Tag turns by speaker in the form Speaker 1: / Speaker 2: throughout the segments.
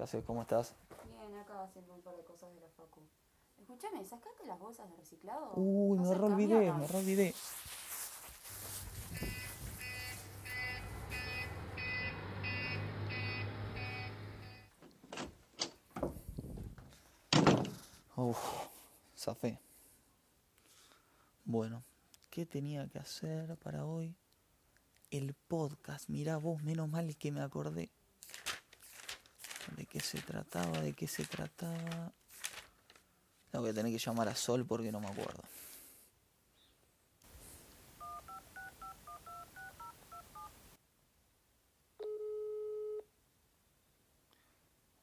Speaker 1: ¿Qué haces? ¿Cómo estás?
Speaker 2: Bien, acá haciendo un par de cosas de la facu. Escuchame, ¿sacaste las bolsas de reciclado?
Speaker 1: Uy, me
Speaker 2: seas
Speaker 1: re olvidé,
Speaker 2: camionas.
Speaker 1: me re olvidé. Uf, zafé. Bueno, ¿qué tenía que hacer para hoy? El podcast, mirá vos, menos mal que me acordé. ¿De qué se trataba? ¿De qué se trataba? Tengo que tener que llamar a Sol porque no me acuerdo.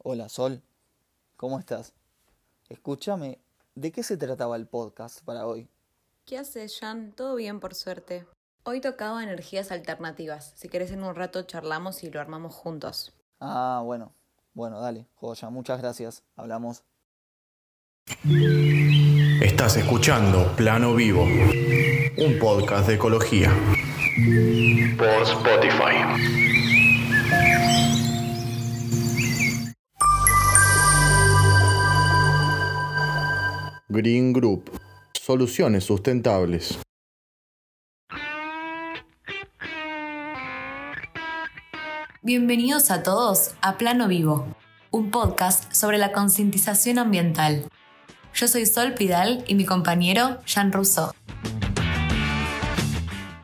Speaker 1: Hola Sol, ¿cómo estás? Escúchame, ¿de qué se trataba el podcast para hoy?
Speaker 3: ¿Qué haces, Jan? Todo bien, por suerte. Hoy tocaba energías alternativas. Si querés en un rato charlamos y lo armamos juntos.
Speaker 1: Ah, bueno, bueno, dale, joya, muchas gracias, hablamos.
Speaker 4: Estás escuchando Plano Vivo, un podcast de ecología. Por Spotify. Green Group. Soluciones sustentables.
Speaker 3: Bienvenidos a todos a Plano Vivo, un podcast sobre la concientización ambiental. Yo soy Sol Pidal y mi compañero Jan Rousseau.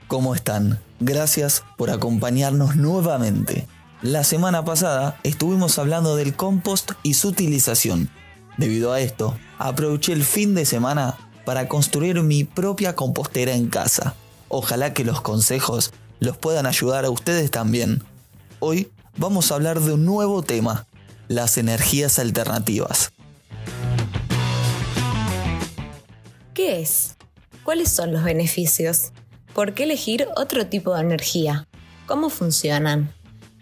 Speaker 1: ¿Cómo están? Gracias por acompañarnos nuevamente. La semana pasada estuvimos hablando del compost y su utilización. Debido a esto, aproveché el fin de semana para construir mi propia compostera en casa. Ojalá que los consejos los puedan ayudar a ustedes también. Hoy vamos a hablar de un nuevo tema, las energías alternativas.
Speaker 3: ¿Qué es? ¿Cuáles son los beneficios? ¿Por qué elegir otro tipo de energía? ¿Cómo funcionan?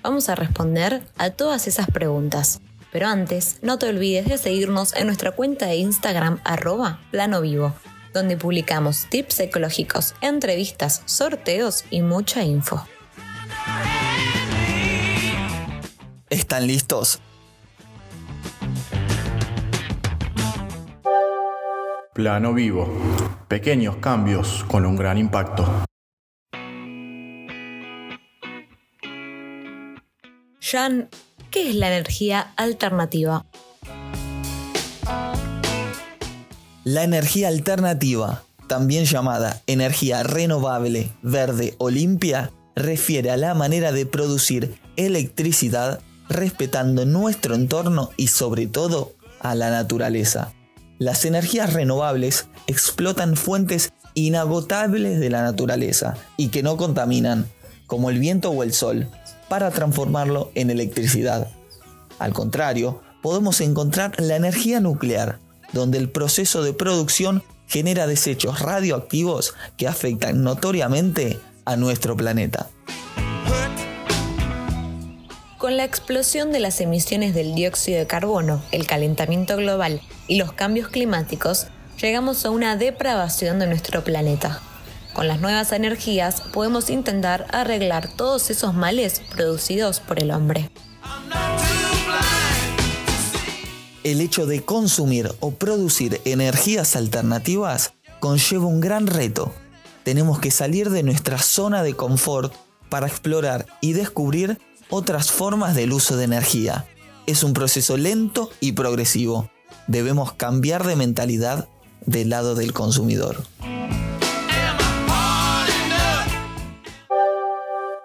Speaker 3: Vamos a responder a todas esas preguntas. Pero antes, no te olvides de seguirnos en nuestra cuenta de Instagram arroba plano vivo, donde publicamos tips ecológicos, entrevistas, sorteos y mucha info.
Speaker 1: ¿Están listos?
Speaker 4: Plano Vivo. Pequeños cambios con un gran impacto.
Speaker 3: Jan, ¿qué es la energía alternativa?
Speaker 1: La energía alternativa, también llamada energía renovable, verde o limpia, refiere a la manera de producir electricidad respetando nuestro entorno y sobre todo a la naturaleza. Las energías renovables explotan fuentes inagotables de la naturaleza y que no contaminan, como el viento o el sol, para transformarlo en electricidad. Al contrario, podemos encontrar la energía nuclear, donde el proceso de producción genera desechos radioactivos que afectan notoriamente a nuestro planeta.
Speaker 3: Con la explosión de las emisiones del dióxido de carbono, el calentamiento global y los cambios climáticos, llegamos a una depravación de nuestro planeta. Con las nuevas energías podemos intentar arreglar todos esos males producidos por el hombre.
Speaker 1: El hecho de consumir o producir energías alternativas conlleva un gran reto. Tenemos que salir de nuestra zona de confort para explorar y descubrir otras formas del uso de energía. Es un proceso lento y progresivo. Debemos cambiar de mentalidad del lado del consumidor.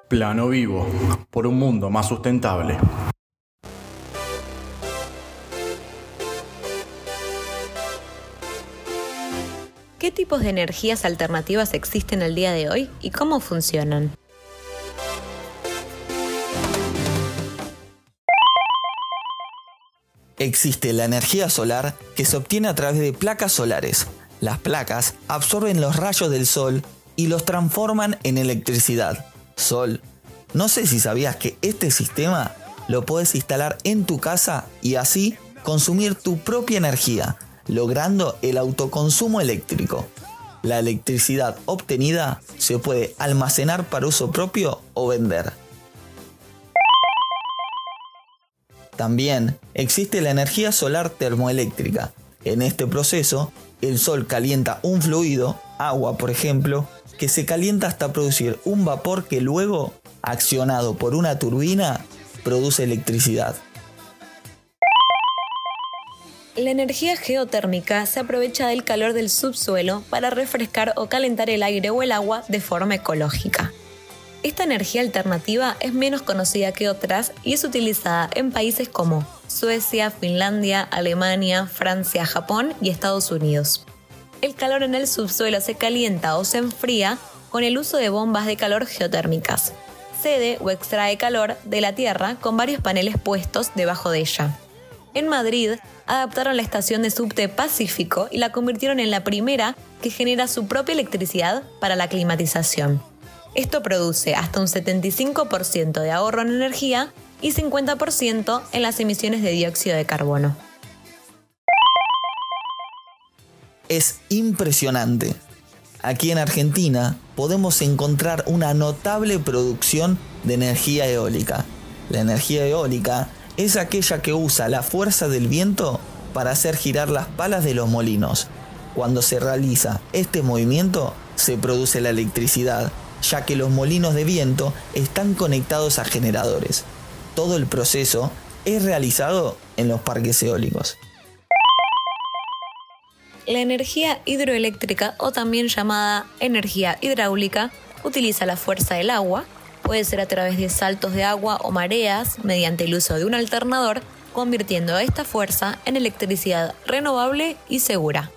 Speaker 4: Plano Vivo. Por un mundo más sustentable.
Speaker 3: ¿Qué tipos de energías alternativas existen el día de hoy y cómo funcionan?
Speaker 1: Existe la energía solar que se obtiene a través de placas solares. Las placas absorben los rayos del sol y los transforman en electricidad. Sol. No sé si sabías que este sistema lo puedes instalar en tu casa y así consumir tu propia energía, logrando el autoconsumo eléctrico. La electricidad obtenida se puede almacenar para uso propio o vender. También existe la energía solar termoeléctrica. En este proceso, el sol calienta un fluido, agua por ejemplo, que se calienta hasta producir un vapor que luego, accionado por una turbina, produce electricidad.
Speaker 3: La energía geotérmica se aprovecha del calor del subsuelo para refrescar o calentar el aire o el agua de forma ecológica. Esta energía alternativa es menos conocida que otras y es utilizada en países como Suecia, Finlandia, Alemania, Francia, Japón y Estados Unidos. El calor en el subsuelo se calienta o se enfría con el uso de bombas de calor geotérmicas. Cede o extrae calor de la Tierra con varios paneles puestos debajo de ella. En Madrid, adaptaron la estación de subte Pacífico y la convirtieron en la primera que genera su propia electricidad para la climatización. Esto produce hasta un 75% de ahorro en energía y 50% en las emisiones de dióxido de carbono.
Speaker 1: Es impresionante. Aquí en Argentina podemos encontrar una notable producción de energía eólica. La energía eólica es aquella que usa la fuerza del viento para hacer girar las palas de los molinos. Cuando se realiza este movimiento se produce la electricidad, ya que los molinos de viento están conectados a generadores. Todo el proceso es realizado en los parques eólicos.
Speaker 3: La energía hidroeléctrica o también llamada energía hidráulica utiliza la fuerza del agua Puede ser a través de saltos de agua o mareas mediante el uso de un alternador, convirtiendo esta fuerza en electricidad renovable y segura.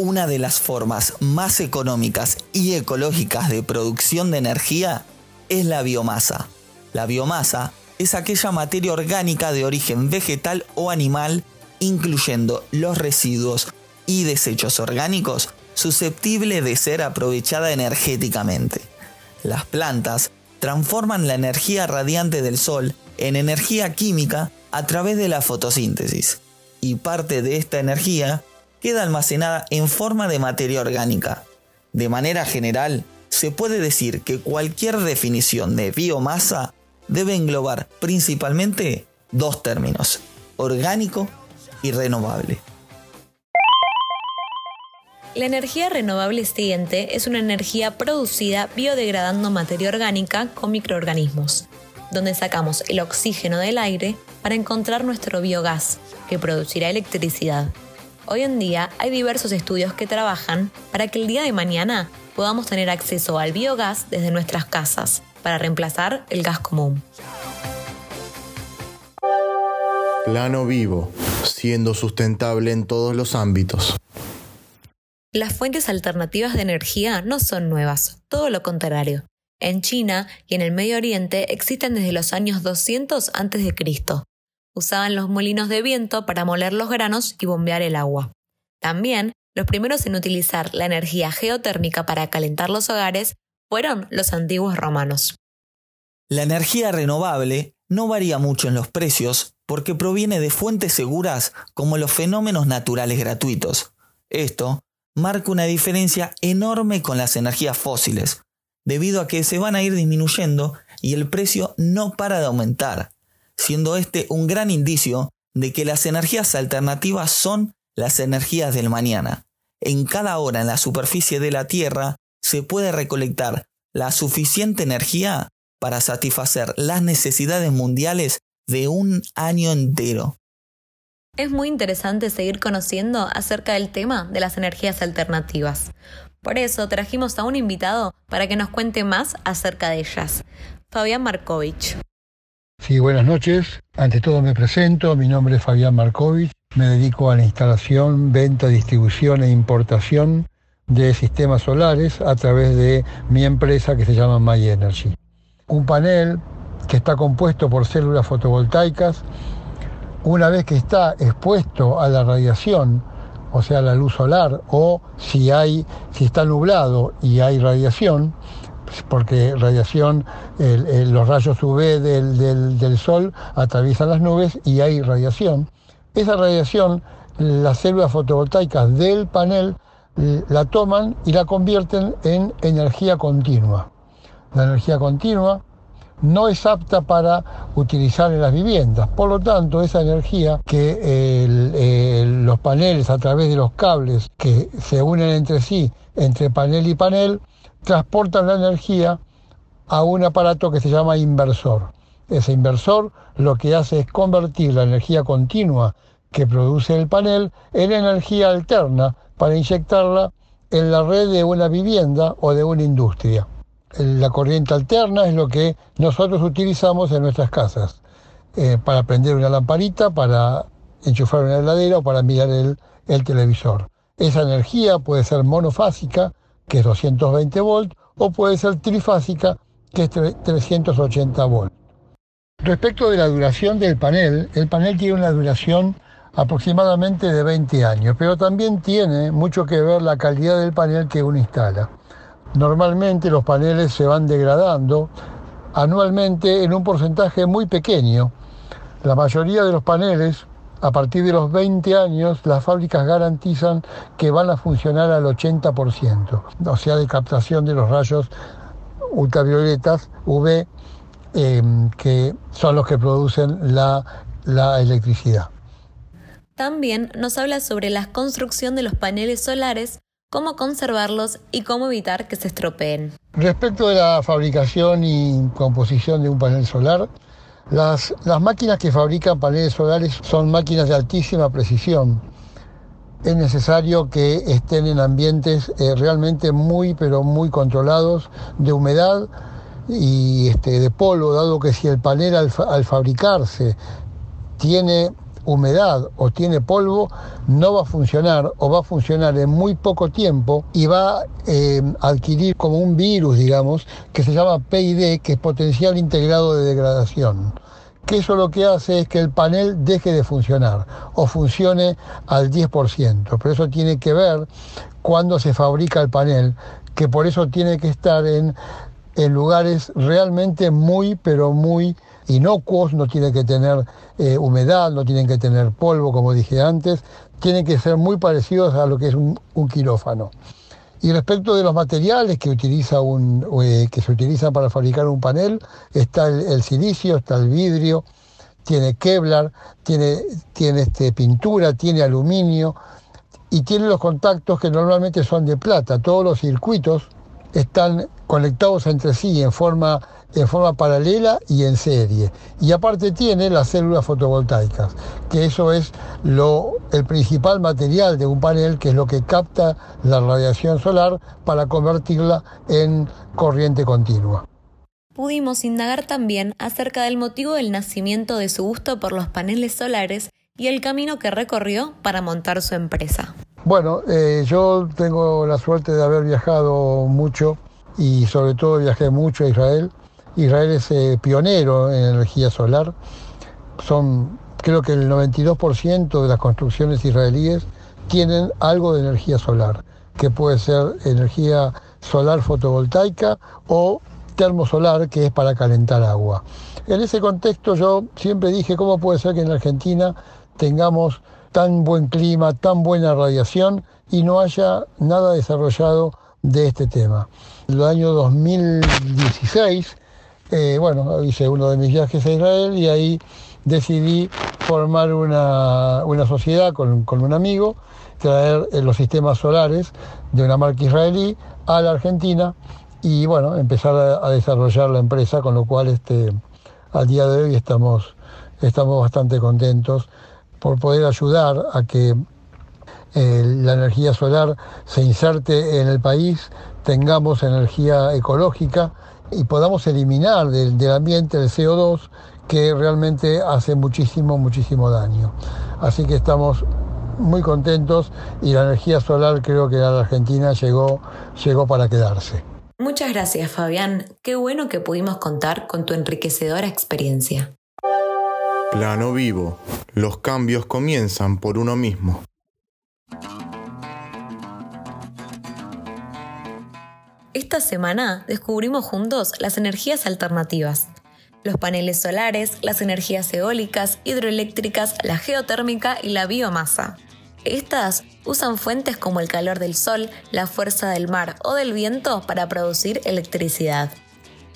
Speaker 1: Una de las formas más económicas y ecológicas de producción de energía es la biomasa. La biomasa es aquella materia orgánica de origen vegetal o animal, incluyendo los residuos y desechos orgánicos susceptible de ser aprovechada energéticamente. Las plantas transforman la energía radiante del sol en energía química a través de la fotosíntesis, y parte de esta energía queda almacenada en forma de materia orgánica. De manera general, se puede decir que cualquier definición de biomasa debe englobar principalmente dos términos, orgánico y renovable.
Speaker 3: La energía renovable siguiente es una energía producida biodegradando materia orgánica con microorganismos, donde sacamos el oxígeno del aire para encontrar nuestro biogás, que producirá electricidad. Hoy en día hay diversos estudios que trabajan para que el día de mañana podamos tener acceso al biogás desde nuestras casas, para reemplazar el gas común.
Speaker 4: Plano vivo, siendo sustentable en todos los ámbitos.
Speaker 3: Las fuentes alternativas de energía no son nuevas, todo lo contrario. En China y en el Medio Oriente existen desde los años 200 a.C. Usaban los molinos de viento para moler los granos y bombear el agua. También, los primeros en utilizar la energía geotérmica para calentar los hogares fueron los antiguos romanos.
Speaker 1: La energía renovable no varía mucho en los precios porque proviene de fuentes seguras como los fenómenos naturales gratuitos. Esto marca una diferencia enorme con las energías fósiles, debido a que se van a ir disminuyendo y el precio no para de aumentar, siendo este un gran indicio de que las energías alternativas son las energías del mañana. En cada hora en la superficie de la Tierra se puede recolectar la suficiente energía para satisfacer las necesidades mundiales de un año entero.
Speaker 3: Es muy interesante seguir conociendo acerca del tema de las energías alternativas. Por eso trajimos a un invitado para que nos cuente más acerca de ellas. Fabián Markovich.
Speaker 5: Sí, buenas noches. Ante todo me presento, mi nombre es Fabián Markovich, me dedico a la instalación, venta, distribución e importación de sistemas solares a través de mi empresa que se llama My Energy. Un panel que está compuesto por células fotovoltaicas una vez que está expuesto a la radiación, o sea, la luz solar, o si, hay, si está nublado y hay radiación, porque radiación, los rayos UV del, del, sol atraviesan las nubes y hay radiación. Esa radiación, las células fotovoltaicas del panel la toman y la convierten en energía continua. La energía continua no es apta para utilizar en las viviendas. Por lo tanto, esa energía que los paneles a través de los cables que se unen entre sí, entre panel y panel, transportan la energía a un aparato que se llama inversor. Ese inversor lo que hace es convertir la energía continua que produce el panel en energía alterna para inyectarla en la red de una vivienda o de una industria. La corriente alterna es lo que nosotros utilizamos en nuestras casas eh, para prender una lamparita, para enchufar una heladera o para mirar el, el televisor. Esa energía puede ser monofásica, que es 220 volts, o puede ser trifásica, que es 380 volts. Respecto de la duración del panel, el panel tiene una duración aproximadamente de 20 años, pero también tiene mucho que ver la calidad del panel que uno instala. Normalmente los paneles se van degradando anualmente en un porcentaje muy pequeño. La mayoría de los paneles, a partir de los 20 años, las fábricas garantizan que van a funcionar al 80%, o sea, de captación de los rayos ultravioletas UV, eh, que son los que producen la, la electricidad.
Speaker 3: También nos habla sobre la construcción de los paneles solares, cómo conservarlos y cómo evitar que se estropeen.
Speaker 5: Respecto de la fabricación y composición de un panel solar, las, las máquinas que fabrican paneles solares son máquinas de altísima precisión. Es necesario que estén en ambientes eh, realmente muy, pero muy controlados de humedad y este, de polvo, dado que si el panel al, al fabricarse tiene humedad o tiene polvo, no va a funcionar o va a funcionar en muy poco tiempo y va eh, a adquirir como un virus, digamos, que se llama PID, que es potencial integrado de degradación que eso lo que hace es que el panel deje de funcionar o funcione al 10%. Pero eso tiene que ver cuando se fabrica el panel, que por eso tiene que estar en, en lugares realmente muy, pero muy inocuos, no tienen que tener eh, humedad, no tienen que tener polvo, como dije antes, tienen que ser muy parecidos a lo que es un, quirófano. Y respecto de los materiales que, utiliza un, eh, que se utilizan para fabricar un panel, está el, silicio, está el vidrio, tiene Kevlar, tiene, tiene este, pintura, tiene aluminio y tiene los contactos que normalmente son de plata. Todos los circuitos están conectados entre sí en forma en forma paralela y en serie. Y aparte tiene las células fotovoltaicas, que eso es lo, el principal material de un panel, que es lo que capta la radiación solar para convertirla en corriente continua.
Speaker 3: Pudimos indagar también acerca del motivo del nacimiento de su gusto por los paneles solares y el camino que recorrió para montar su empresa.
Speaker 5: Bueno, eh, yo tengo la suerte de haber viajado mucho y sobre todo viajé mucho a Israel Israel es eh, pionero en energía solar. Son, creo que el 92% de las construcciones israelíes tienen algo de energía solar, que puede ser energía solar fotovoltaica o termosolar, que es para calentar agua. En ese contexto yo siempre dije, ¿cómo puede ser que en Argentina tengamos tan buen clima, tan buena radiación y no haya nada desarrollado de este tema? En el año 2016 eh, bueno, hice uno de mis viajes a Israel y ahí decidí formar una, sociedad con, un amigo, traer eh, los sistemas solares de una marca israelí a la Argentina y bueno, empezar a, desarrollar la empresa, con lo cual este, al día de hoy estamos, estamos bastante contentos por poder ayudar a que eh, la energía solar se inserte en el país, tengamos energía ecológica y podamos eliminar del, ambiente el CO2 que realmente hace muchísimo, muchísimo daño. Así que estamos muy contentos y la energía solar creo que a la Argentina llegó, llegó para quedarse.
Speaker 3: Muchas gracias Fabián, qué bueno que pudimos contar con tu enriquecedora experiencia.
Speaker 4: Plano vivo, los cambios comienzan por uno mismo.
Speaker 3: Esta semana descubrimos juntos las energías alternativas. Los paneles solares, las energías eólicas, hidroeléctricas, la geotérmica y la biomasa. Estas usan fuentes como el calor del sol, la fuerza del mar o del viento para producir electricidad.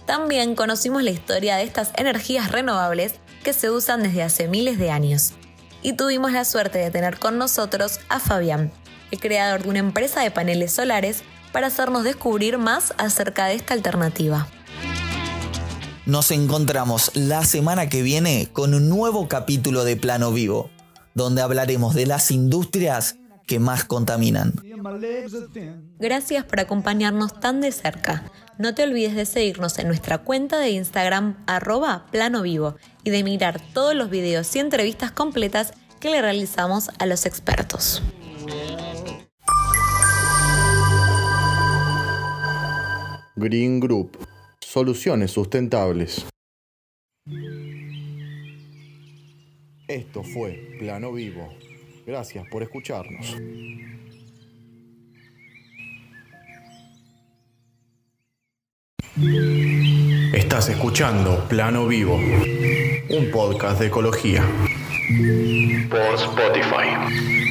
Speaker 3: También conocimos la historia de estas energías renovables que se usan desde hace miles de años. Y tuvimos la suerte de tener con nosotros a Fabián, el creador de una empresa de paneles solares, para hacernos descubrir más acerca de esta alternativa.
Speaker 1: Nos encontramos la semana que viene con un nuevo capítulo de Plano Vivo, donde hablaremos de las industrias que más contaminan.
Speaker 3: Gracias por acompañarnos tan de cerca. No te olvides de seguirnos en nuestra cuenta de Instagram arroba plano vivo y de mirar todos los videos y entrevistas completas que le realizamos a los expertos.
Speaker 4: Green Group. Soluciones sustentables. Esto fue Plano Vivo. Gracias por escucharnos. Estás escuchando Plano Vivo, un podcast de ecología. Por Spotify.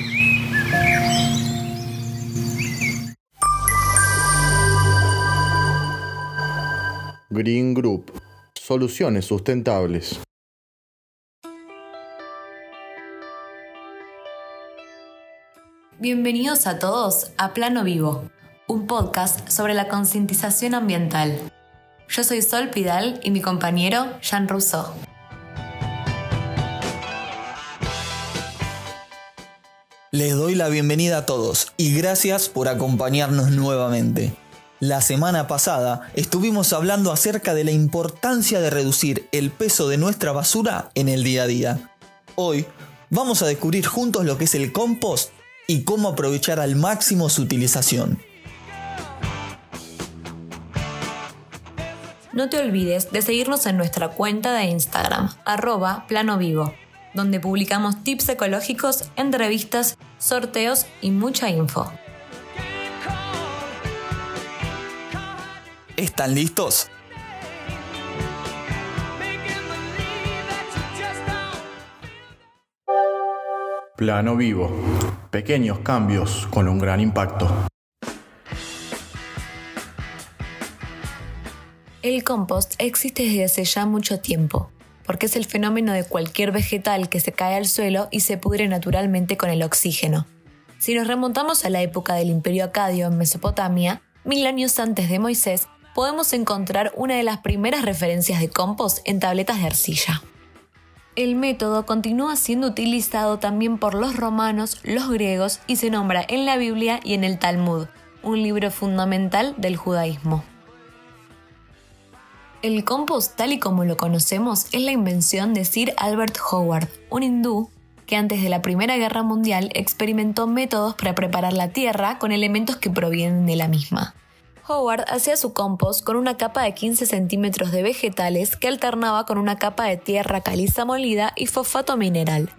Speaker 4: Green Group. Soluciones sustentables.
Speaker 3: Bienvenidos a todos a Plano Vivo, un podcast sobre la concientización ambiental. Yo soy Sol Pidal y mi compañero Jean Rousseau.
Speaker 1: Les doy la bienvenida a todos y gracias por acompañarnos nuevamente. La semana pasada estuvimos hablando acerca de la importancia de reducir el peso de nuestra basura en el día a día. Hoy vamos a descubrir juntos lo que es el compost y cómo aprovechar al máximo su utilización.
Speaker 3: No te olvides de seguirnos en nuestra cuenta de Instagram, arroba plano vivo, donde publicamos tips ecológicos, entrevistas, sorteos y mucha info.
Speaker 1: ¿Están listos?
Speaker 4: Plano Vivo. Pequeños cambios con un gran impacto.
Speaker 3: El compost existe desde hace ya mucho tiempo, porque es el fenómeno de cualquier vegetal que se cae al suelo y se pudre naturalmente con el oxígeno. Si nos remontamos a la época del Imperio Acadio en Mesopotamia, mil años antes de Moisés, podemos encontrar una de las primeras referencias de compost en tabletas de arcilla. El método continúa siendo utilizado también por los romanos, los griegos y se nombra en la Biblia y en el Talmud, un libro fundamental del judaísmo. El compost tal y como lo conocemos es la invención de Sir Albert Howard, un hindú que antes de la Primera Guerra Mundial experimentó métodos para preparar la tierra con elementos que provienen de la misma. Howard hacía su compost con una capa de 15 centímetros de vegetales que alternaba con una capa de tierra caliza molida y fosfato mineral.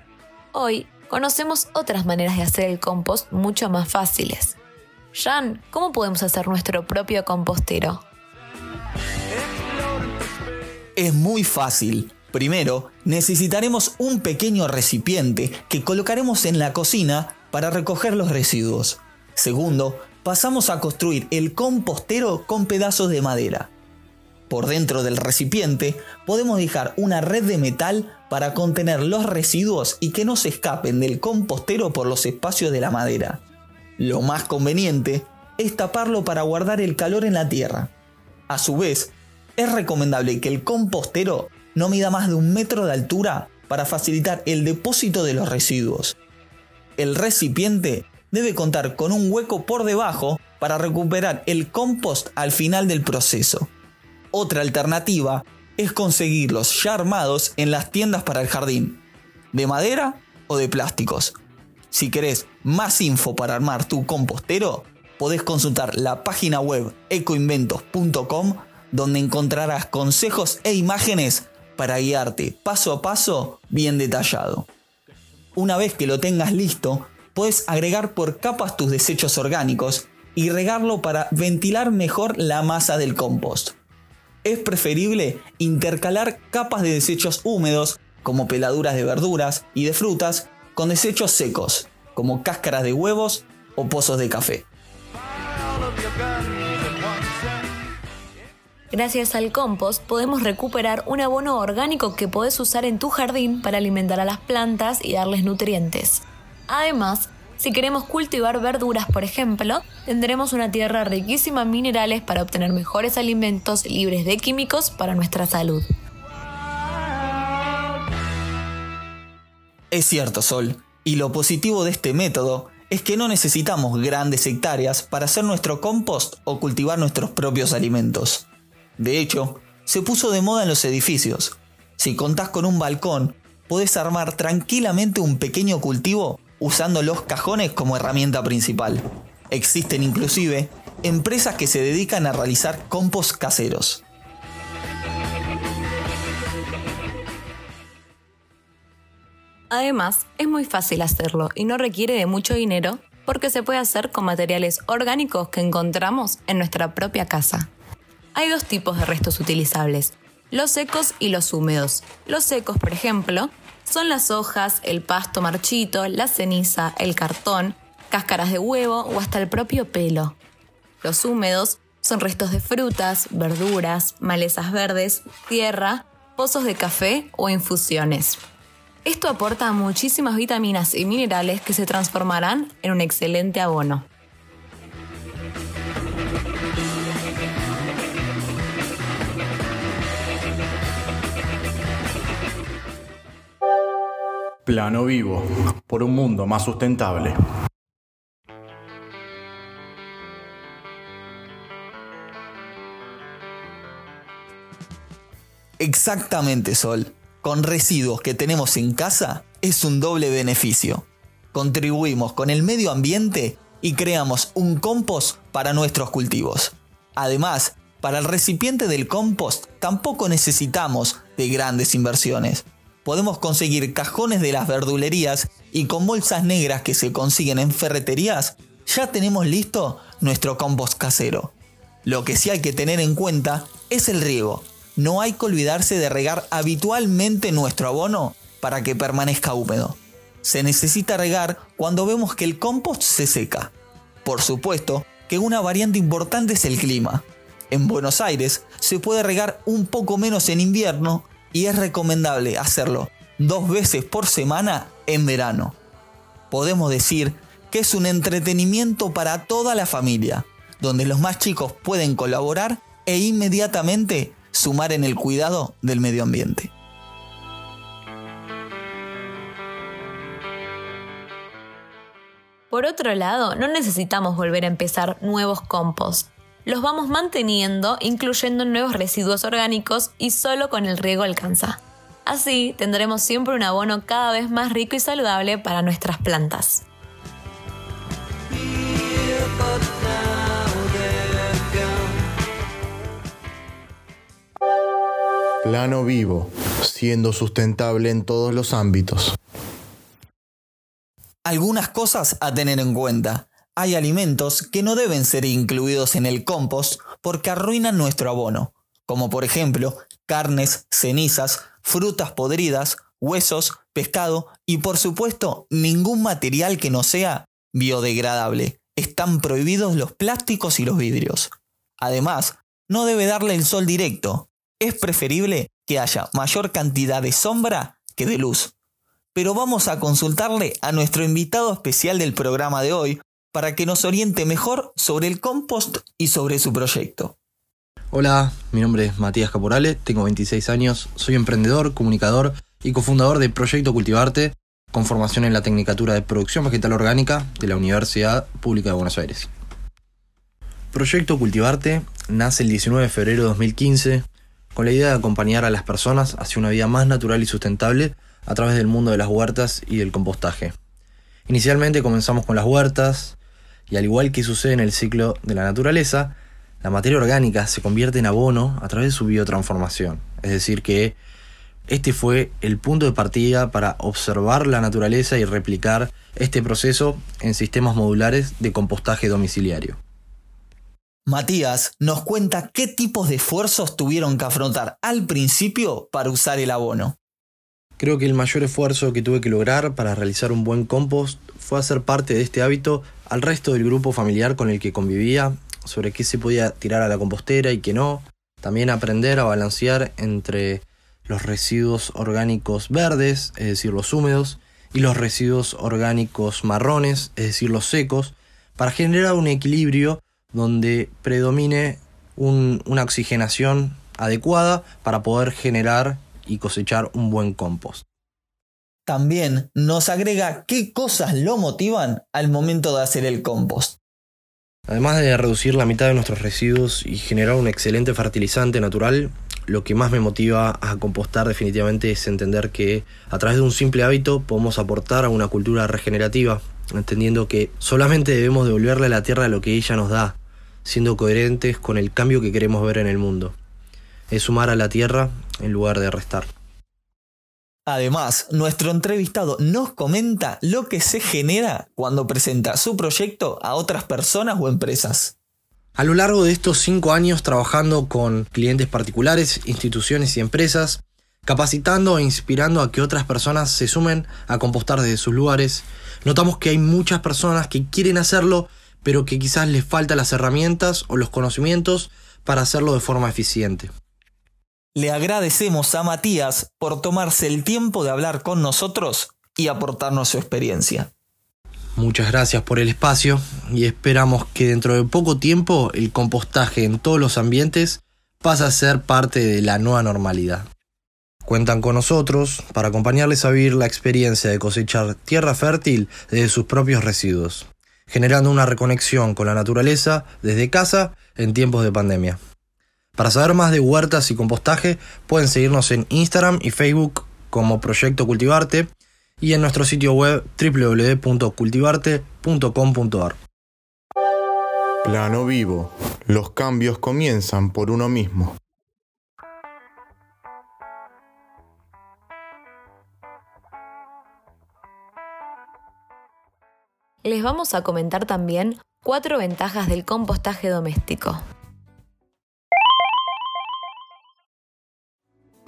Speaker 3: Hoy conocemos otras maneras de hacer el compost mucho más fáciles. Jan, ¿cómo podemos hacer nuestro propio compostero?
Speaker 1: Es muy fácil. Primero, necesitaremos un pequeño recipiente que colocaremos en la cocina para recoger los residuos. Segundo, pasamos a construir el compostero con pedazos de madera. Por dentro del recipiente podemos dejar una red de metal para contener los residuos y que no se escapen del compostero por los espacios de la madera. Lo más conveniente es taparlo para guardar el calor en la tierra. A su vez, es recomendable que el compostero no mida más de un metro de altura para facilitar el depósito de los residuos. El recipiente debe contar con un hueco por debajo para recuperar el compost al final del proceso. Otra alternativa es conseguirlos ya armados en las tiendas para el jardín, de madera o de plásticos. Si querés más info para armar tu compostero, podés consultar la página web ecoinventos.com donde encontrarás consejos e imágenes para guiarte paso a paso bien detallado. Una vez que lo tengas listo, puedes agregar por capas tus desechos orgánicos y regarlo para ventilar mejor la masa del compost. Es preferible intercalar capas de desechos húmedos, como peladuras de verduras y de frutas, con desechos secos, como cáscaras de huevos o pozos de café.
Speaker 3: Gracias al compost podemos recuperar un abono orgánico que podés usar en tu jardín para alimentar a las plantas y darles nutrientes. Además, si queremos cultivar verduras, por ejemplo, tendremos una tierra riquísima en minerales para obtener mejores alimentos libres de químicos para nuestra salud.
Speaker 1: Es cierto, Sol, y lo positivo de este método es que no necesitamos grandes hectáreas para hacer nuestro compost o cultivar nuestros propios alimentos. De hecho, se puso de moda en los edificios. Si contás con un balcón, podés armar tranquilamente un pequeño cultivo usando los cajones como herramienta principal. Existen inclusive empresas que se dedican a realizar compost caseros.
Speaker 3: Además, es muy fácil hacerlo y no requiere de mucho dinero porque se puede hacer con materiales orgánicos que encontramos en nuestra propia casa. Hay dos tipos de restos utilizables, los secos y los húmedos. Los secos, por ejemplo, son las hojas, el pasto marchito, la ceniza, el cartón, cáscaras de huevo o hasta el propio pelo. Los húmedos son restos de frutas, verduras, malezas verdes, tierra, pozos de café o infusiones. Esto aporta muchísimas vitaminas y minerales que se transformarán en un excelente abono.
Speaker 4: Plano Vivo, por un mundo más sustentable.
Speaker 1: Exactamente, Sol. Con residuos que tenemos en casa es un doble beneficio. Contribuimos con el medio ambiente y creamos un compost para nuestros cultivos. Además, para el recipiente del compost tampoco necesitamos de grandes inversiones podemos conseguir cajones de las verdulerías y con bolsas negras que se consiguen en ferreterías, ya tenemos listo nuestro compost casero. Lo que sí hay que tener en cuenta es el riego. No hay que olvidarse de regar habitualmente nuestro abono para que permanezca húmedo. Se necesita regar cuando vemos que el compost se seca. Por supuesto que una variante importante es el clima. En Buenos Aires se puede regar un poco menos en invierno y es recomendable hacerlo dos veces por semana en verano. Podemos decir que es un entretenimiento para toda la familia, donde los más chicos pueden colaborar e inmediatamente sumar en el cuidado del medio ambiente.
Speaker 3: Por otro lado, no necesitamos volver a empezar nuevos compost los vamos manteniendo incluyendo nuevos residuos orgánicos y solo con el riego alcanza. Así tendremos siempre un abono cada vez más rico y saludable para nuestras plantas.
Speaker 4: Plano vivo, siendo sustentable en todos los ámbitos.
Speaker 1: Algunas cosas a tener en cuenta hay alimentos que no deben ser incluidos en el compost porque arruinan nuestro abono, como por ejemplo carnes, cenizas, frutas podridas, huesos, pescado y por supuesto ningún material que no sea biodegradable. Están prohibidos los plásticos y los vidrios. Además, no debe darle el sol directo. Es preferible que haya mayor cantidad de sombra que de luz. Pero vamos a consultarle a nuestro invitado especial del programa de hoy, para que nos oriente mejor sobre el compost y sobre su proyecto.
Speaker 6: Hola, mi nombre es Matías Caporale, tengo 26 años, soy emprendedor, comunicador y cofundador de Proyecto Cultivarte, con formación en la Tecnicatura de Producción Vegetal Orgánica de la Universidad Pública de Buenos Aires. Proyecto Cultivarte nace el 19 de febrero de 2015 con la idea de acompañar a las personas hacia una vida más natural y sustentable a través del mundo de las huertas y del compostaje. Inicialmente comenzamos con las huertas, y al igual que sucede en el ciclo de la naturaleza, la materia orgánica se convierte en abono a través de su biotransformación. Es decir, que este fue el punto de partida para observar la naturaleza y replicar este proceso en sistemas modulares de compostaje domiciliario.
Speaker 1: Matías nos cuenta qué tipos de esfuerzos tuvieron que afrontar al principio para usar el abono.
Speaker 6: Creo que el mayor esfuerzo que tuve que lograr para realizar un buen compost fue hacer parte de este hábito al resto del grupo familiar con el que convivía sobre qué se podía tirar a la compostera y qué no, También aprender a balancear entre los residuos orgánicos verdes, es decir, los húmedos, y los residuos orgánicos marrones, es decir, los secos, para generar un equilibrio donde predomine una oxigenación adecuada para poder generar y cosechar un buen compost.
Speaker 1: También nos agrega qué cosas lo motivan al momento de hacer el compost.
Speaker 6: Además de reducir la mitad de nuestros residuos y generar un excelente fertilizante natural, lo que más me motiva a compostar definitivamente es entender que a través de un simple hábito podemos aportar a una cultura regenerativa, entendiendo que solamente debemos devolverle a la tierra lo que ella nos da, siendo coherentes con el cambio que queremos ver en el mundo. Es sumar a la tierra en lugar de restar.
Speaker 1: Además, nuestro entrevistado nos comenta lo que se genera cuando presenta su proyecto a otras personas o empresas.
Speaker 6: A lo largo de estos cinco años trabajando con clientes particulares, instituciones y empresas, capacitando e inspirando a que otras personas se sumen a compostar desde sus lugares, notamos que hay muchas personas que quieren hacerlo, pero que quizás les faltan las herramientas o los conocimientos para hacerlo de forma eficiente.
Speaker 1: Le agradecemos a Matías por tomarse el tiempo de hablar con nosotros y aportarnos su experiencia.
Speaker 6: Muchas gracias por el espacio y esperamos que dentro de poco tiempo el compostaje en todos los ambientes pase a ser parte de la nueva normalidad. Cuentan con nosotros para acompañarles a vivir la experiencia de cosechar tierra fértil desde sus propios residuos, generando una reconexión con la naturaleza desde casa en tiempos de pandemia. Para saber más de huertas y compostaje pueden seguirnos en Instagram y Facebook como Proyecto Cultivarte y en nuestro sitio web www.cultivarte.com.ar.
Speaker 4: Plano vivo. Los cambios comienzan por uno mismo.
Speaker 3: Les vamos a comentar también cuatro ventajas del compostaje doméstico.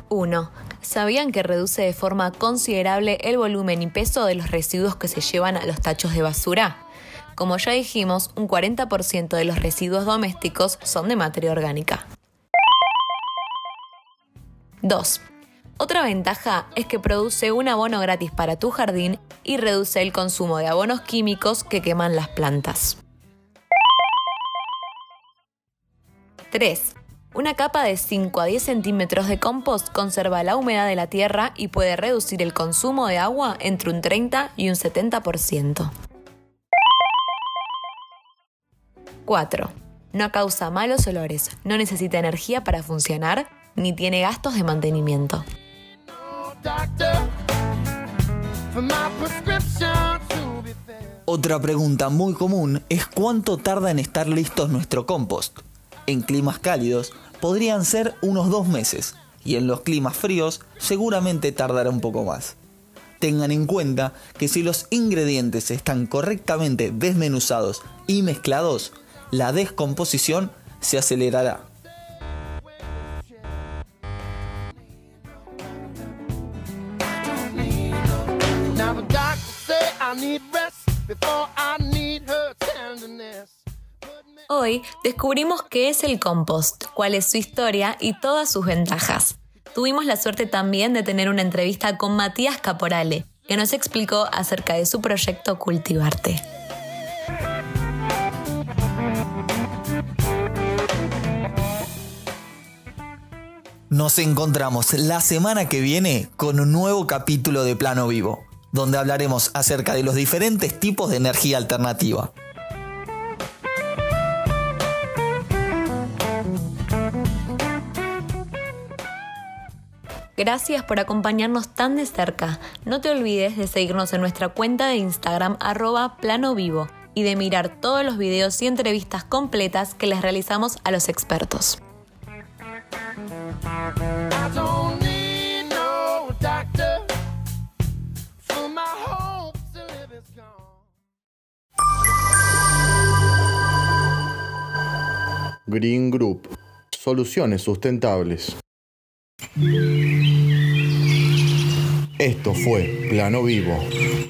Speaker 3: 1. ¿Sabían que reduce de forma considerable el volumen y peso de los residuos que se llevan a los tachos de basura? Como ya dijimos, un 40% de los residuos domésticos son de materia orgánica. 2. Otra ventaja es que produce un abono gratis para tu jardín y reduce el consumo de abonos químicos que queman las plantas. 3. Una capa de 5 a 10 centímetros de compost conserva la humedad de la tierra y puede reducir el consumo de agua entre un 30 y un 70%. 4. No causa malos olores, no necesita energía para funcionar, ni tiene gastos de mantenimiento.
Speaker 1: Otra pregunta muy común es cuánto tarda en estar listos nuestro compost. En climas cálidos podrían ser unos dos meses y en los climas fríos seguramente tardará un poco más. Tengan en cuenta que si los ingredientes están correctamente desmenuzados y mezclados, la descomposición se acelerará.
Speaker 3: Hoy descubrimos qué es el compost, cuál es su historia y todas sus ventajas. Tuvimos la suerte también de tener una entrevista con Matías Caporale, que nos explicó acerca de su proyecto Cultivarte.
Speaker 1: Nos encontramos la semana que viene con un nuevo capítulo de Plano Vivo, donde hablaremos acerca de los diferentes tipos de energía alternativa.
Speaker 3: Gracias por acompañarnos tan de cerca. No te olvides de seguirnos en nuestra cuenta de Instagram arroba plano vivo y de mirar todos los videos y entrevistas completas que les realizamos a los expertos.
Speaker 4: Green Group. Soluciones sustentables. Esto fue Plano Vivo.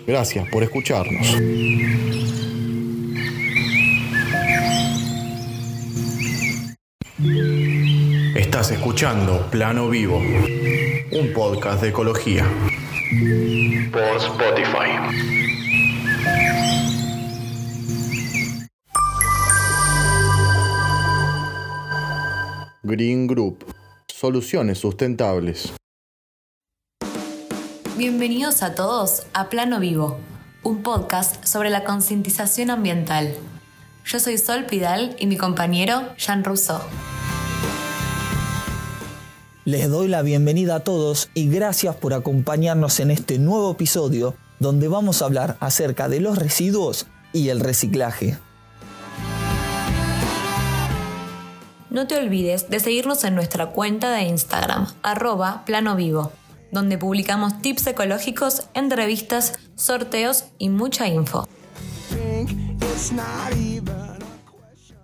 Speaker 4: Gracias por escucharnos. Estás escuchando Plano Vivo, un podcast de ecología. Por Spotify. Green Group. Soluciones sustentables.
Speaker 3: Bienvenidos a todos a Plano Vivo, un podcast sobre la concientización ambiental. Yo soy Sol Pidal y mi compañero Jean Rousseau.
Speaker 1: Les doy la bienvenida a todos y gracias por acompañarnos en este nuevo episodio donde vamos a hablar acerca de los residuos y el reciclaje.
Speaker 3: No te olvides de seguirnos en nuestra cuenta de Instagram, arroba plano vivo, donde publicamos tips ecológicos, entrevistas, sorteos y mucha info.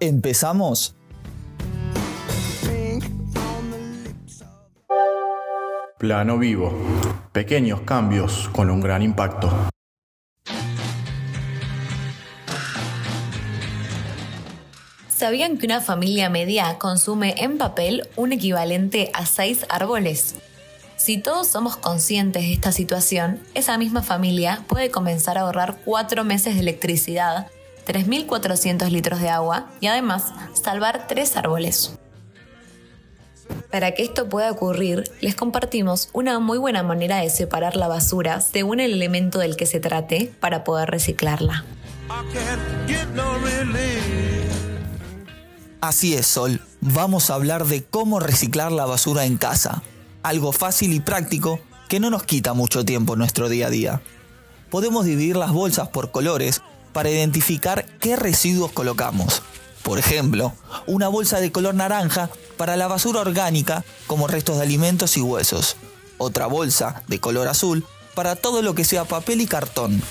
Speaker 1: ¿Empezamos?
Speaker 4: Plano Vivo. Pequeños cambios con un gran impacto.
Speaker 3: ¿Sabían que una familia media consume en papel un equivalente a 6 árboles? Si todos somos conscientes de esta situación, esa misma familia puede comenzar a ahorrar 4 meses de electricidad, 3.400 litros de agua y además salvar 3 árboles. Para que esto pueda ocurrir, les compartimos una muy buena manera de separar la basura según el elemento del que se trate para poder reciclarla.
Speaker 1: Así es, Sol. Vamos a hablar de cómo reciclar la basura en casa. Algo fácil y práctico que no nos quita mucho tiempo en nuestro día a día. Podemos dividir las bolsas por colores para identificar qué residuos colocamos. Por ejemplo, una bolsa de color naranja para la basura orgánica como restos de alimentos y huesos. Otra bolsa de color azul para todo lo que sea papel y cartón.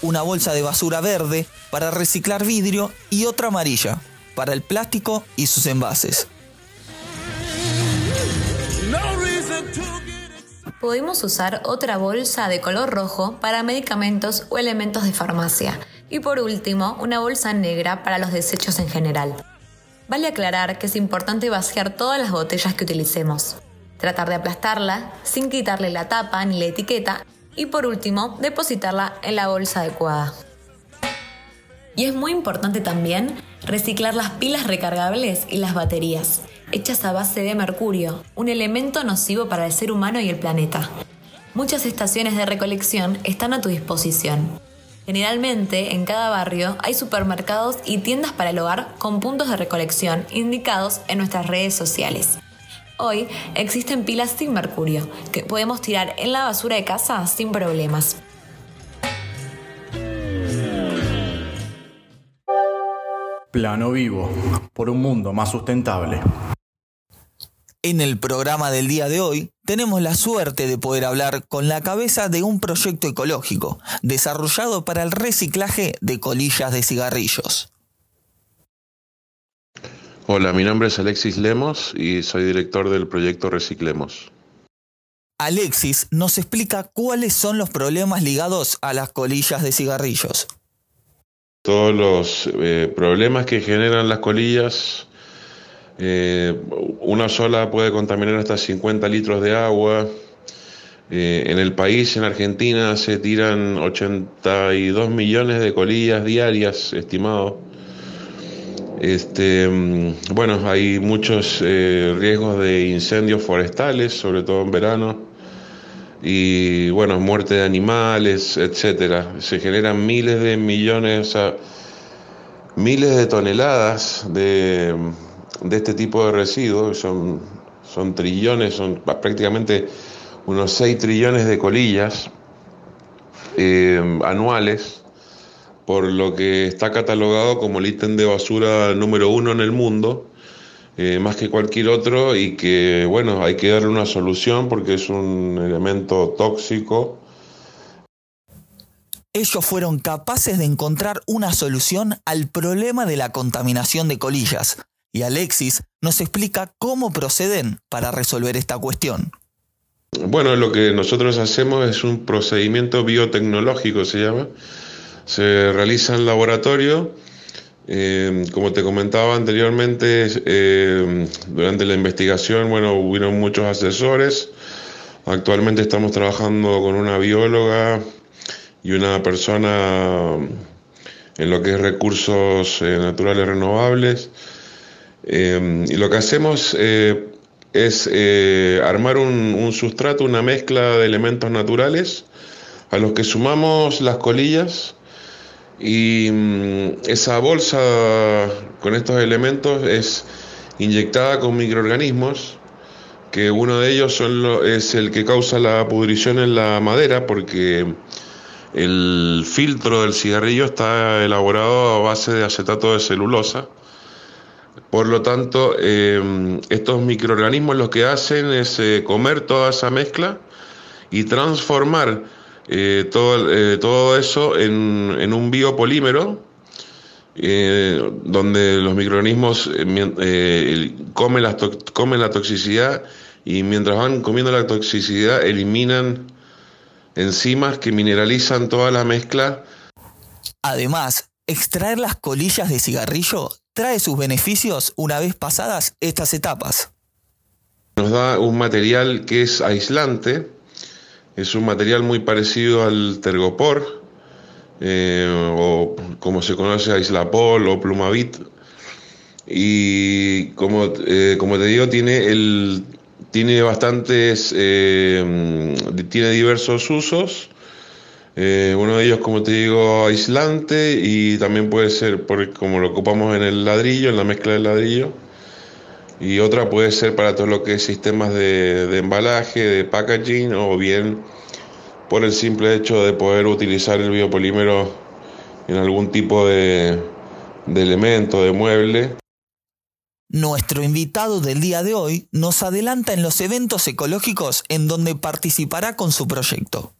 Speaker 1: Una bolsa de basura verde para reciclar vidrio y otra amarilla para el plástico y sus envases.
Speaker 3: Podemos usar otra bolsa de color rojo para medicamentos o elementos de farmacia. Y por último, una bolsa negra para los desechos en general. Vale aclarar que es importante vaciar todas las botellas que utilicemos. Tratar de aplastarla sin quitarle la tapa ni la etiqueta. Y por último, depositarla en la bolsa adecuada. Y es muy importante también reciclar las pilas recargables y las baterías, hechas a base de mercurio, un elemento nocivo para el ser humano y el planeta. Muchas estaciones de recolección están a tu disposición. Generalmente, en cada barrio hay supermercados y tiendas para el hogar con puntos de recolección indicados en nuestras redes sociales. Hoy existen pilas sin mercurio que podemos tirar en la basura de casa sin problemas.
Speaker 4: Plano Vivo, por un mundo más sustentable.
Speaker 1: En el programa del día de hoy tenemos la suerte de poder hablar con la cabeza de un proyecto ecológico desarrollado para el reciclaje de colillas de cigarrillos.
Speaker 7: Hola, mi nombre es Alexis Lemos y soy director del proyecto Reciclemos.
Speaker 1: Alexis nos explica cuáles son los problemas ligados a las colillas de cigarrillos
Speaker 7: todos los eh, problemas que generan las colillas. Eh, una sola puede contaminar hasta 50 litros de agua. Eh, en el país, en Argentina, se tiran 82 millones de colillas diarias, estimado. Este, mm, bueno, hay muchos riesgos de incendios forestales, sobre todo en verano y bueno, muerte de animales, etcétera. Se generan miles de millones, o sea, miles de toneladas de, este tipo de residuos, son, son trillones, son prácticamente unos 6 trillones de colillas eh, anuales, por lo que está catalogado como el ítem de basura número uno en el mundo eh, más que cualquier otro y que, bueno, hay que darle una solución porque es un elemento tóxico.
Speaker 1: Ellos fueron capaces de encontrar una solución al problema de la contaminación de colillas y Alexis nos explica cómo proceden para resolver esta cuestión.
Speaker 7: Bueno, lo que nosotros hacemos es un procedimiento biotecnológico, se llama. Se realiza en laboratorio Eh, como te comentaba anteriormente, eh, durante la investigación, bueno, hubieron muchos asesores. Actualmente estamos trabajando con una bióloga y una persona en lo que es recursos eh, naturales renovables. y lo que hacemos es armar un, un sustrato, una mezcla de elementos naturales a los que sumamos las colillas y mm, esa bolsa con estos elementos es inyectada con microorganismos, que uno de ellos es el que causa la pudrición en la madera, porque el filtro del cigarrillo está elaborado a base de acetato de celulosa. Por lo tanto, em, estos microorganismos lo que hacen es eh, comer toda esa mezcla y transformar eh, todo, eh, todo eso en, en, un biopolímero eh, donde los microorganismos comen, la comen la toxicidad y mientras van comiendo la toxicidad eliminan enzimas que mineralizan toda la mezcla.
Speaker 1: Además, extraer las colillas de cigarrillo trae sus beneficios una vez pasadas estas etapas.
Speaker 7: Nos da un material que es aislante, es un material muy parecido al tergopor, eh, o como se conoce a Islapol o Plumavit. Y como, eh, como te digo, tiene, el, tiene bastantes, eh, tiene diversos usos. uno de ellos, como te digo, aislante y también puede ser por, como lo ocupamos en el ladrillo, en la mezcla del ladrillo y otra puede ser para todo lo que es sistemas de, embalaje, de packaging o bien por el simple hecho de poder utilizar el biopolímero en algún tipo de, de elemento, de mueble.
Speaker 1: Nuestro invitado del día de hoy nos adelanta en los eventos ecológicos en donde participará con su proyecto.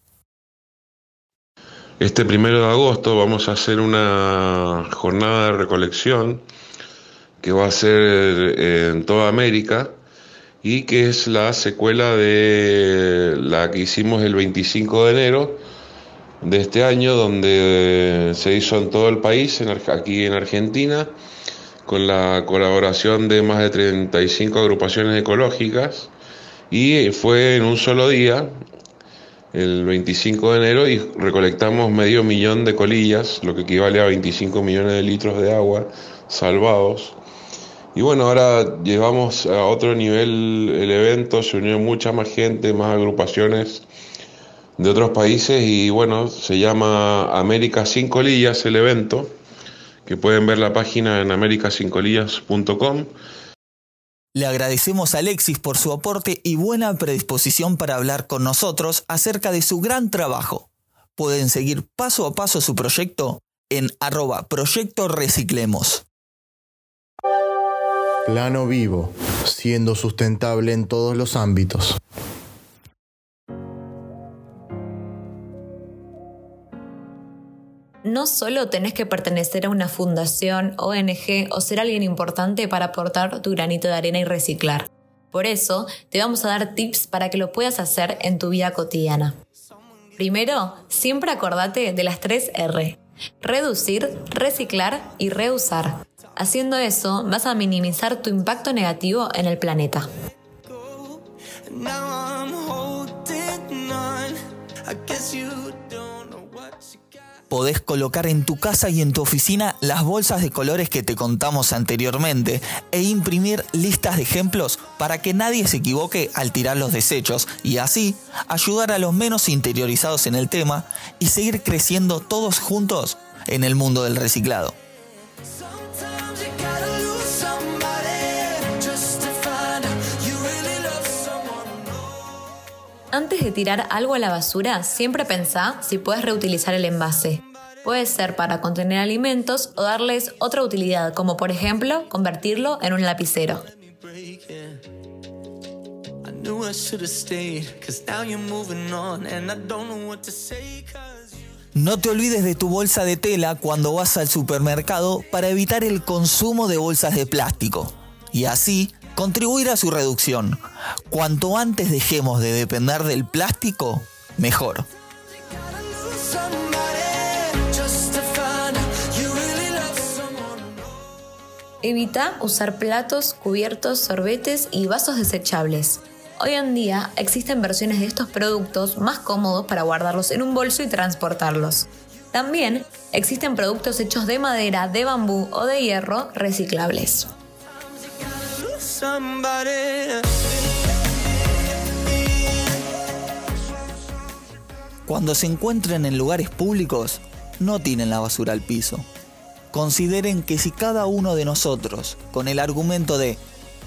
Speaker 7: Este primero de agosto vamos a hacer una jornada de recolección que va a ser eh, en toda América y que es la secuela de la que hicimos el 25 de enero de este año, donde se hizo en todo el país, aquí en Argentina, con la colaboración de más de 35 agrupaciones ecológicas. Y fue en un solo día, el 25 de enero, y recolectamos medio millón de colillas, lo que equivale a 25 millones de litros de agua salvados y bueno, ahora llevamos a otro nivel el evento, se unió mucha más gente, más agrupaciones de otros países y bueno, se llama América Sin Colillas el evento, que pueden ver la página en americasincolillas.com.
Speaker 1: Le agradecemos a Alexis por su aporte y buena predisposición para hablar con nosotros acerca de su gran trabajo. Pueden seguir paso a paso su proyecto en arroba proyecto reciclemos.
Speaker 4: Plano vivo, siendo sustentable en todos los ámbitos.
Speaker 3: No solo tenés que pertenecer a una fundación, ONG o ser alguien importante para aportar tu granito de arena y reciclar. Por eso, te vamos a dar tips para que lo puedas hacer en tu vida cotidiana. Primero, siempre acordate de las tres R. Reducir, reciclar y reusar. Haciendo eso, vas a minimizar tu impacto negativo en el planeta.
Speaker 1: Podés colocar en tu casa y en tu oficina las bolsas de colores que te contamos anteriormente e imprimir listas de ejemplos para que nadie se equivoque al tirar los desechos y así ayudar a los menos interiorizados en el tema y seguir creciendo todos juntos en el mundo del reciclado.
Speaker 3: Antes de tirar algo a la basura, siempre pensá si puedes reutilizar el envase. Puede ser para contener alimentos o darles otra utilidad, como por ejemplo convertirlo en un lapicero.
Speaker 1: No te olvides de tu bolsa de tela cuando vas al supermercado para evitar el consumo de bolsas de plástico. Y así contribuir a su reducción. Cuanto antes dejemos de depender del plástico, mejor.
Speaker 3: Evita usar platos, cubiertos, sorbetes y vasos desechables. Hoy en día existen versiones de estos productos más cómodos para guardarlos en un bolso y transportarlos. También existen productos hechos de madera, de bambú o de hierro reciclables.
Speaker 1: Cuando se encuentren en lugares públicos, no tiren la basura al piso. Consideren que si cada uno de nosotros, con el argumento de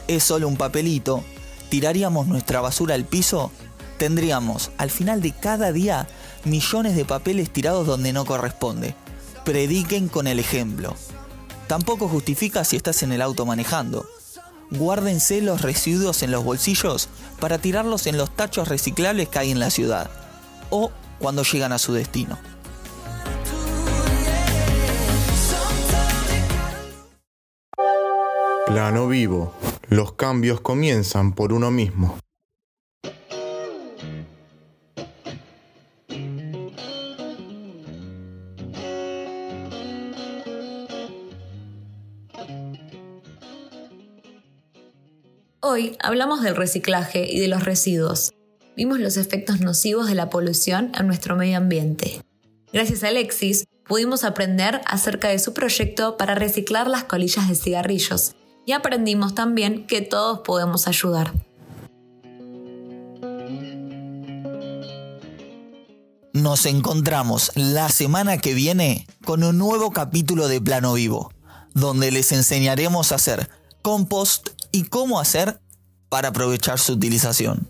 Speaker 1: es solo un papelito, tiraríamos nuestra basura al piso, tendríamos al final de cada día millones de papeles tirados donde no corresponde. Prediquen con el ejemplo. Tampoco justifica si estás en el auto manejando. Guárdense los residuos en los bolsillos para tirarlos en los tachos reciclables que hay en la ciudad. O cuando llegan a su destino.
Speaker 4: Plano vivo. Los cambios comienzan por uno mismo.
Speaker 3: Hoy hablamos del reciclaje y de los residuos. Vimos los efectos nocivos de la polución en nuestro medio ambiente. Gracias a Alexis, pudimos aprender acerca de su proyecto para reciclar las colillas de cigarrillos y aprendimos también que todos podemos ayudar.
Speaker 1: Nos encontramos la semana que viene con un nuevo capítulo de Plano Vivo, donde les enseñaremos a hacer compost y cómo hacer para aprovechar su utilización.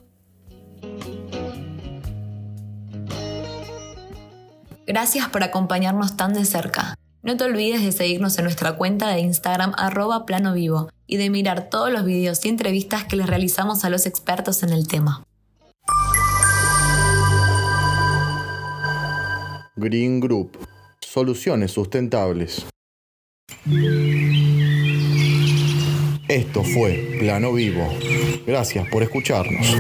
Speaker 3: Gracias por acompañarnos tan de cerca. No te olvides de seguirnos en nuestra cuenta de Instagram arroba plano vivo y de mirar todos los videos y entrevistas que les realizamos a los expertos en el tema.
Speaker 4: Green Group. Soluciones sustentables. Esto fue Plano Vivo. Gracias por escucharnos.